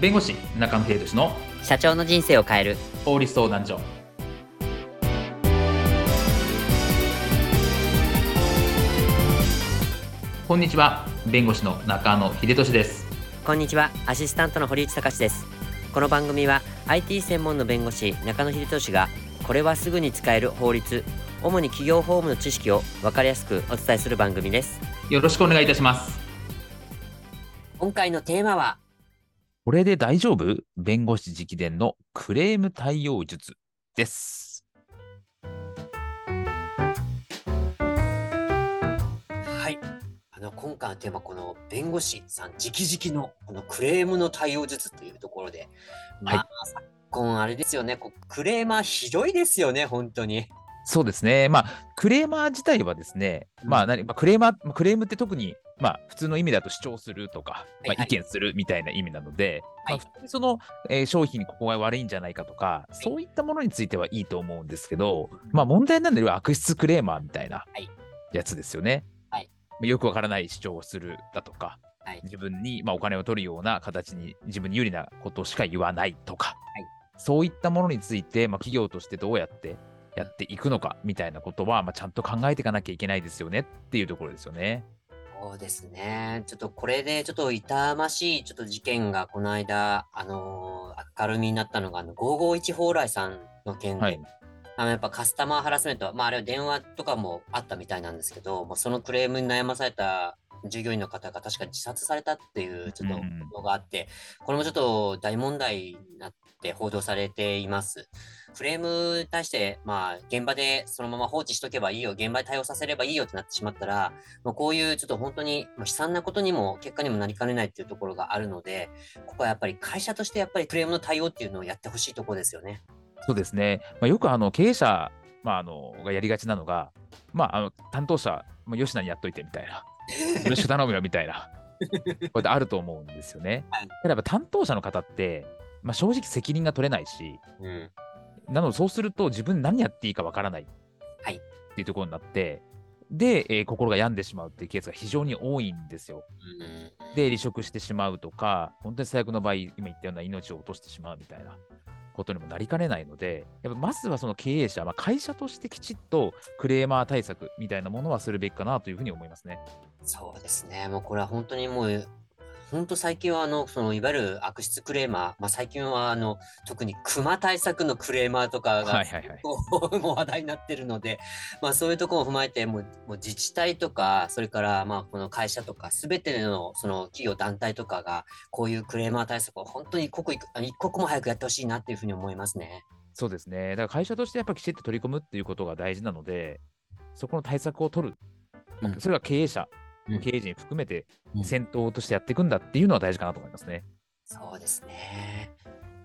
弁護士中野秀俊の社長の人生を変える。法律相談所。こんにちは弁護士の中野秀俊です。こんにちはアシスタントの堀内隆です。この番組は IT 専門の弁護士中野秀俊がこれはすぐに使える法律主に企業法務の知識を分かりやすくお伝えする番組です。よろしくお願いいたします。今回のテーマはこれで大丈夫？弁護士直伝のクレーム対応術です。はい。あの今回のテーマこの弁護士さん直々のこのクレームの対応術というところでまあ、はい。昨今あれですよね。こうクレーマーひどいですよね本当にそうですね。まあ、クレーマー自体はですね、まあ何、まあ、クレーマー、まあクレームって特に、まあ、普通の意味だと主張するとか、まあ、はい。はい意見するみたいな意味なので、はい。まあ、普通にその、えー商品にここが悪いんじゃないかとか、そういったものについてはいいと思うんですけど、まあ、問題なのは悪質クレーマーみたいなはい。やつですよね。はい。よくわからない主張をするだとか、はい。自分に、まあ、お金を取るような形に自分に有利なことしか言わないとか、はい。そういったものについて、まあ、企業としてどうやってやっていくのかみたいなことは、まあ、ちゃんと考えていかなきゃいけないですよねっていうところですよね。そうですね。ちょっとこれでちょっと痛ましいちょっと事件がこの間、あのー明るみになったのが、あの、551蓬莱さんの件で、はいあのやっぱカスタマーハラスメント、まああれは電話とかもあったみたいなんですけど、もうそのクレームに悩まされた従業員の方が確か自殺されたっていうちょっとうんのがあって、これもちょっと大問題になって報道されています。クレームに対して、まあ、現場でそのまま放置しとけばいいよ、現場で対応させればいいよってなってしまったら、まあ、こういうちょっと本当にまあ悲惨なことにも結果にもなりかねないっていうところがあるので、ここはやっぱり会社としてやっぱりクレームの対応っていうのをやってほしいところですよね。そうですね。まあ、よくあの経営者、まあ、あのがやりがちなのが、まあ、あの担当者、まあ、吉野にやっといてみたいな、よろしく頼むよみたいな、こうやってあると思うんですよね。やっぱ担当者の方って、まあ、正直責任が取れないし、うん。なのでそうすると自分何やっていいかわからないはいっていうところになって、で、えー心が病んでしまうっていうケースが非常に多いんですよ。うんで、離職してしまうとか、本当に最悪の場合、今言ったような命を落としてしまうみたいなことにもなりかねないので、やっぱまずはその経営者、まあ、会社としてきちっとクレーマー対策みたいなものはするべきかなというふうに思いますね。そうですね。もうこれは本当にもう、本当最近はあの、そのいわゆる悪質クレーマー、まあ最近はあの、特に熊対策のクレーマーとかがはいはいはい。もう話題になってるので、まあそういうところを踏まえて、もうもう自治体とか、それからまあこの会社とか、すべてのその企業団体とかが、こういうクレーマー対策を本当に一刻一刻も早くやってほしいなっていうふうに思いますね。そうですね。だから会社としてやっぱきちっと取り込むっていうことが大事なので、そこの対策を取る。うんそれが経営者、うん経営陣含めてうん先頭としてやっていくんだっていうのは大事かなと思いますね。そうですね。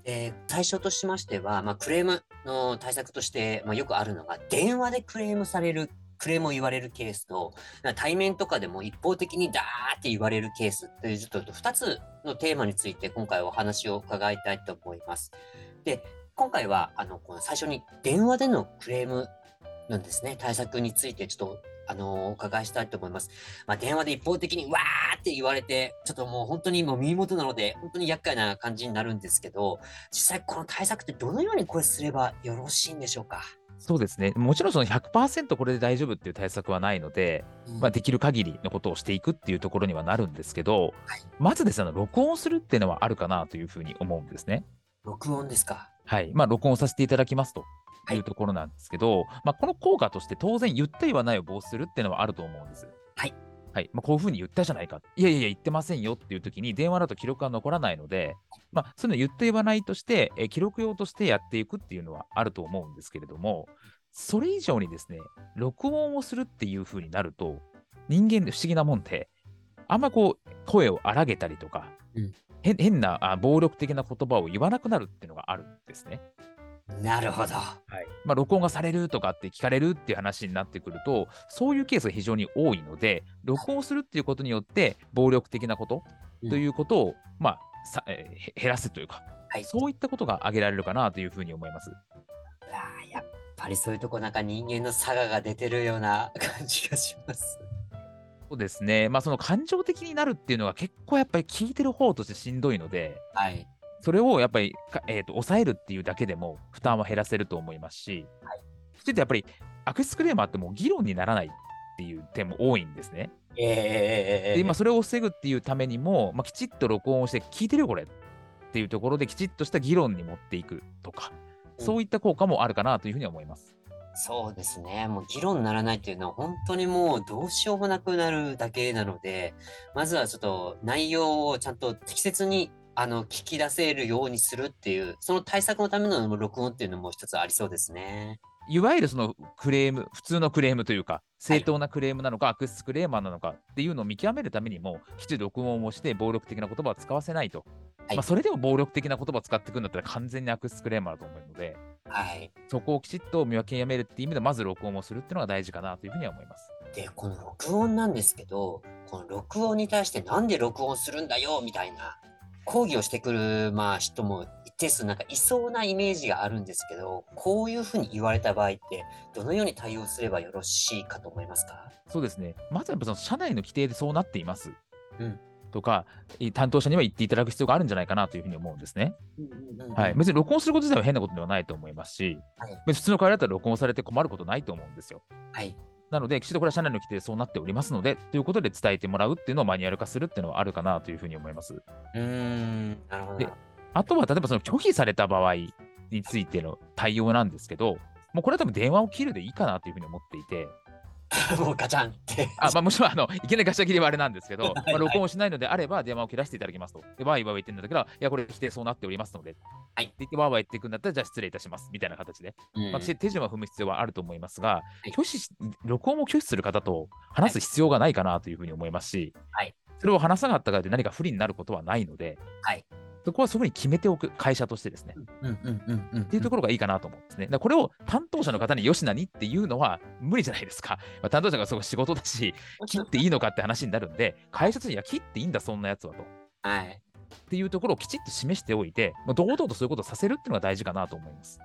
で対象としましては、まあ、クレームの対策として、まあ、よくあるのが、電話でクレームされる、クレームを言われるケースと、対面とかでも一方的にダーって言われるケースという、ちょっと2つのテーマについて、今回お話を伺いたいと思います。で、今回は、あの、この最初に電話でのクレームなんですね、対策について、ちょっと、あのお伺いしたいと思います。まあ、電話で一方的にわーって言われて、ちょっともう本当にもう耳元なので、本当に厄介な感じになるんですけど、実際この対策ってどのようにこれすればよろしいんでしょうか？そうですね。もちろんその100%これで大丈夫っていう対策はないので、まあ、できる限りのことをしていくっていうところにはなるんですけど、はいまずですね、あの録音するっていうのはあるかなというふうに思うんですね。録音ですか？はい。まあ、録音させていただきますとはいいうところなんですけど、まあ、この効果として当然言った言わないを防止するっていうのはあると思うんです。はい。はい。まあ、こういうふうに言ったじゃないか。いやいや言ってませんよっていう時に電話だと記録が残らないので、まあ、そういうの言って言わないとして、えー記録用としてやっていくっていうのはあると思うんですけれども、それ以上にですね、録音をするっていうふうになると、人間で不思議なもんで、あんまこう、声を荒げたりとか、うん変変なあ暴力的な言葉を言わなくなるっていうのがあるんですね。なるほど。はいまあ、録音がされるとかって聞かれるっていう話になってくると、そういうケースが非常に多いので、録音するっていうことによって、暴力的なことうんということを、まあさえーへ減らすというか、はい。そういったことが挙げられるかなというふうに思います。やっぱりそういうとこなんか人間の差がが出てるような感じがします。そうですね、まあ、その感情的になるっていうのは結構やっぱり聞いてる方としてしんどいので、はい。それをやっぱりか、えーと、抑えるっていうだけでも負担は減らせると思いますし、はい、ちょっとやっぱり悪質クレーマーってもう議論にならないっていう点も多いんですね。えー、で今それを防ぐっていうためにも、まあ、きちっと録音をして聞いてるよこれっていうところできちっとした議論に持っていくとか、そういった効果もあるかなというふうに思います。そうですね。もう議論にならないっていうのは本当にもうどうしようもなくなるだけなので、まずはちょっと内容をちゃんと適切にあの聞き出せるようにするっていう、その対策のための録音っていうのも一つありそうですね。いわゆるそのクレーム、普通のクレームというか、正当なクレームなのか、はい、悪質クレーマーなのかっていうのを見極めるためにも、きちんと録音をして暴力的な言葉を使わせないと。はい、まあ、それでも暴力的な言葉を使っていくんだったら完全に悪質クレーマーだと思うので、はい、そこをきちっと見分けやめるっていう意味で、まず録音をするっていうのが大事かなというふうには思います。で、この録音なんですけど、この録音に対してなんで録音するんだよみたいな抗議をしてくる、まあ、人も一定数なんかいそうなイメージがあるんですけど、こういうふうに言われた場合って、どのように対応すればよろしいかと思いますか？そうですね。まずはやっぱその社内の規定でそうなっています。うん。とか、担当者には言っていただく必要があるんじゃないかなというふうに思うんですね。はい、別に録音すること自体は変なことではないと思いますし、はい、別に普通の会話だったら録音されて困ることないと思うんですよ。はい、なので、きちんとこれは社内の規定でそうなっておりますので、ということで伝えてもらうっていうのをマニュアル化するっていうのはあるかなというふうに思います。うん、なるほど。で、あとは例えばその拒否された場合についての対応なんですけど、もうこれは多分電話を切るでいいかなというふうに思っていて、もうガチャンって。あ、まあ、もちろん、あの、いきなりガチャ切りはあれなんですけど、まあ、録音しないのであれば、電話を切らせていただきますと。で、わーいわー言ってんだけど、いや、これ否定そうなっておりますので、はい。って言って、わーわー言っていくんだったら、じゃあ失礼いたします。みたいな形で。うん、まあ、手順は踏む必要はあると思いますが、拒否、録音を拒否する方と話す必要がないかなというふうに思いますし、はい。それを話さなかったからで何か不利になることはないので、はい。そこはそういうふうに決めておく会社としてですね。っていうところがいいかなと思うんですね。だこれを担当者の方によしなにっていうのは無理じゃないですか。まあ、担当者がそこ仕事だし、切っていいのかって話になるんで、会社としていや、切っていいんだ、そんなやつはと。はい。っていうところをきちっと示しておいて、まあ、堂々とそういうことをさせるっていうのが大事かなと思います。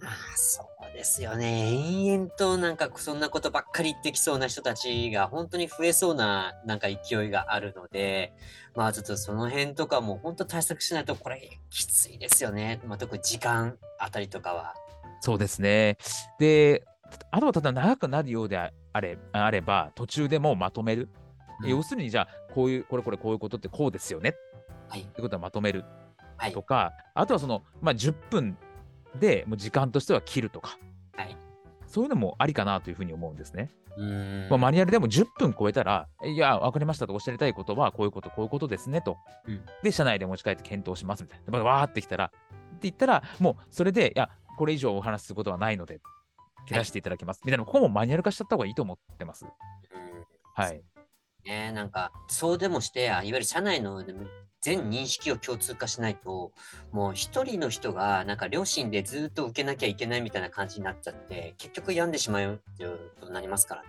まあ、そうですよね。延々となんかそんなことばっかり言ってきそうな人たちが本当に増えそうななんか勢いがあるので、まあちょっとその辺とかも本当対策しないとこれきついですよね。まあ特に時間あたりとかは。そうですね。で、あとはただ長くなるようであれあれば、途中でもまとめる。うん、要するにじゃあ、こういう、これこれこういうことってこうですよね。はい。ってことはまとめる。とか、はい、あとはその、まあ、10分で、もう時間としては切るとか、はい、そういうのもありかなというふうに思うんですね。まあ、マニュアルでも10分超えたら、いや、分かりましたとおっしゃりたいことは、こういうこと、こういうことですねと。うん、で、社内で持ち帰って検討しますみたいな。わーってきたら、って言ったら、もうそれで、いや、これ以上お話しすることはないので、切らしていただきます、はい、みたいな、ここもマニュアル化しちゃった方がいいと思ってます。はい。ね、なんか、そうでもして、いわゆる社内の全認識を共通化しないと、もう一人の人がなんか両親でずっと受けなきゃいけないみたいな感じになっちゃって、結局病んでしまうっていうことになりますからね。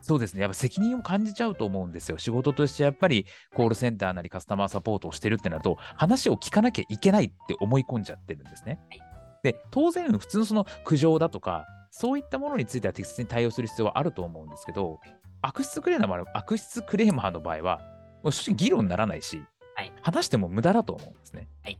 そうですね。やっぱ責任を感じちゃうと思うんですよ。仕事としてやっぱりコールセンターなりカスタマーサポートをしてるってなると、話を聞かなきゃいけないって思い込んじゃってるんですね。はい、で、当然普通のその苦情だとか、そういったものについては適切に対応する必要はあると思うんですけど、悪質クレーマー悪質クレーマーの場合は、正直議論にならないし、はい、話しても無駄だと思うんですね。はい、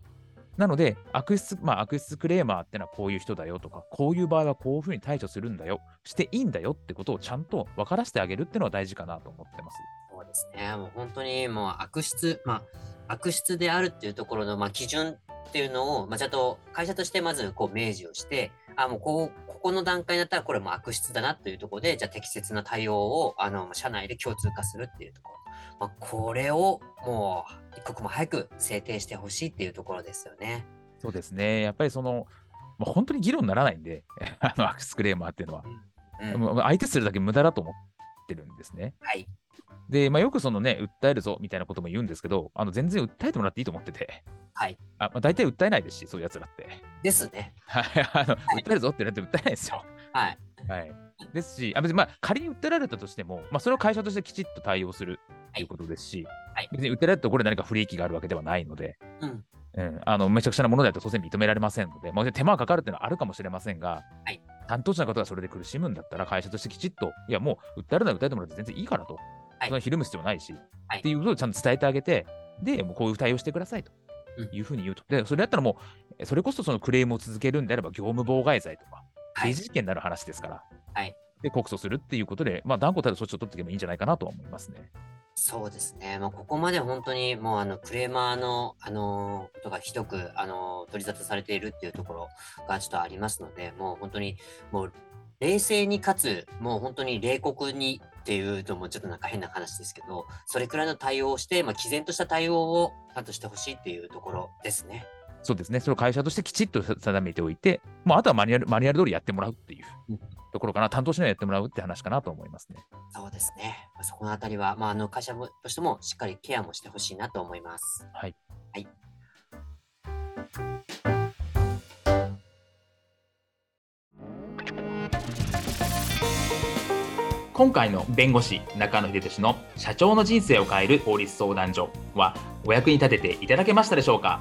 なので、悪質、まあ、悪質クレーマーってのはこういう人だよとか、こういう場合はこういうふうに対処するんだよ、していいんだよってことをちゃんと分からせてあげるっていうのは大事かなと思ってます。そうですね。もう本当にもう悪質、まあ、悪質であるっていうところの、まあ、基準っていうのを、まあ、ちゃんと会社としてまずこう明示をして、あ、もうこう、ここの段階だったらこれも悪質だなというところで、じゃあ適切な対応を、あの、社内で共通化するっていうところ。まあ、これをもう一刻も早く制定してほしいっていうところですよね。そうですね。やっぱりその、まあ、本当に議論にならないんで、あのアクスクレーマーっていうのは、うんうん、相手するだけ無駄だと思ってるんですね。はい。で、まあ、よくそのね、訴えるぞみたいなことも言うんですけど、あの全然訴えてもらっていいと思ってて。はい。あまあ、大体訴えないですし、そういうやつらって。ですね。はい。あの、訴えるぞって言われて訴えないですよ。はい。はい。ですし、あ別にまあ仮に訴えられたとしても、まあ、それを会社としてきちっと対応するということですし、はい、別に訴えられたところで何か不利益があるわけではないので、うん、うん、あのめちゃくちゃなものだと当然認められませんので、まあ、手間がかかるっていうのはあるかもしれませんが、はい、担当者の方がそれで苦しむんだったら、会社としてきちっと、いや、もう訴えるなら訴えてもらって全然いいからと、はい、そんなひるむ必要ないし、はい、っていうことをちゃんと伝えてあげて、で、もうこういう対応してくださいと。いうふうに言うと。で、それだったらもう、それこそそのクレームを続けるんであれば、業務妨害罪とか、はい。刑事事件になる話ですから、はいで告訴するっていうことで、まあ、断固たる措置を取っていけばいいんじゃないかなとは思いますね。そうですね。もうここまで本当にもうあのクレーマーのあのことがひどくあの取り沙汰されているっていうところがちょっとありますので、もう本当にもう冷静にかつもう本当に冷酷にっていうのもちょっとなんか変な話ですけど、それくらいの対応をして、まあ、毅然とした対応をちゃんとしてほしいっていうところですね。そうですね、それを会社としてきちっと定めておいて、もうあとはマニュアルマニュアル通りやってもらうっていううんところかな、担当しないでやってもらうって話かなと思いますね。そうですね。まあそこのあたりは、まあ、あの会社もとしてもしっかりケアもしてほしいなと思います。はい。はい。今回の弁護士中野秀俊の社長の人生を変える法律相談所はお役に立てていただけましたでしょうか？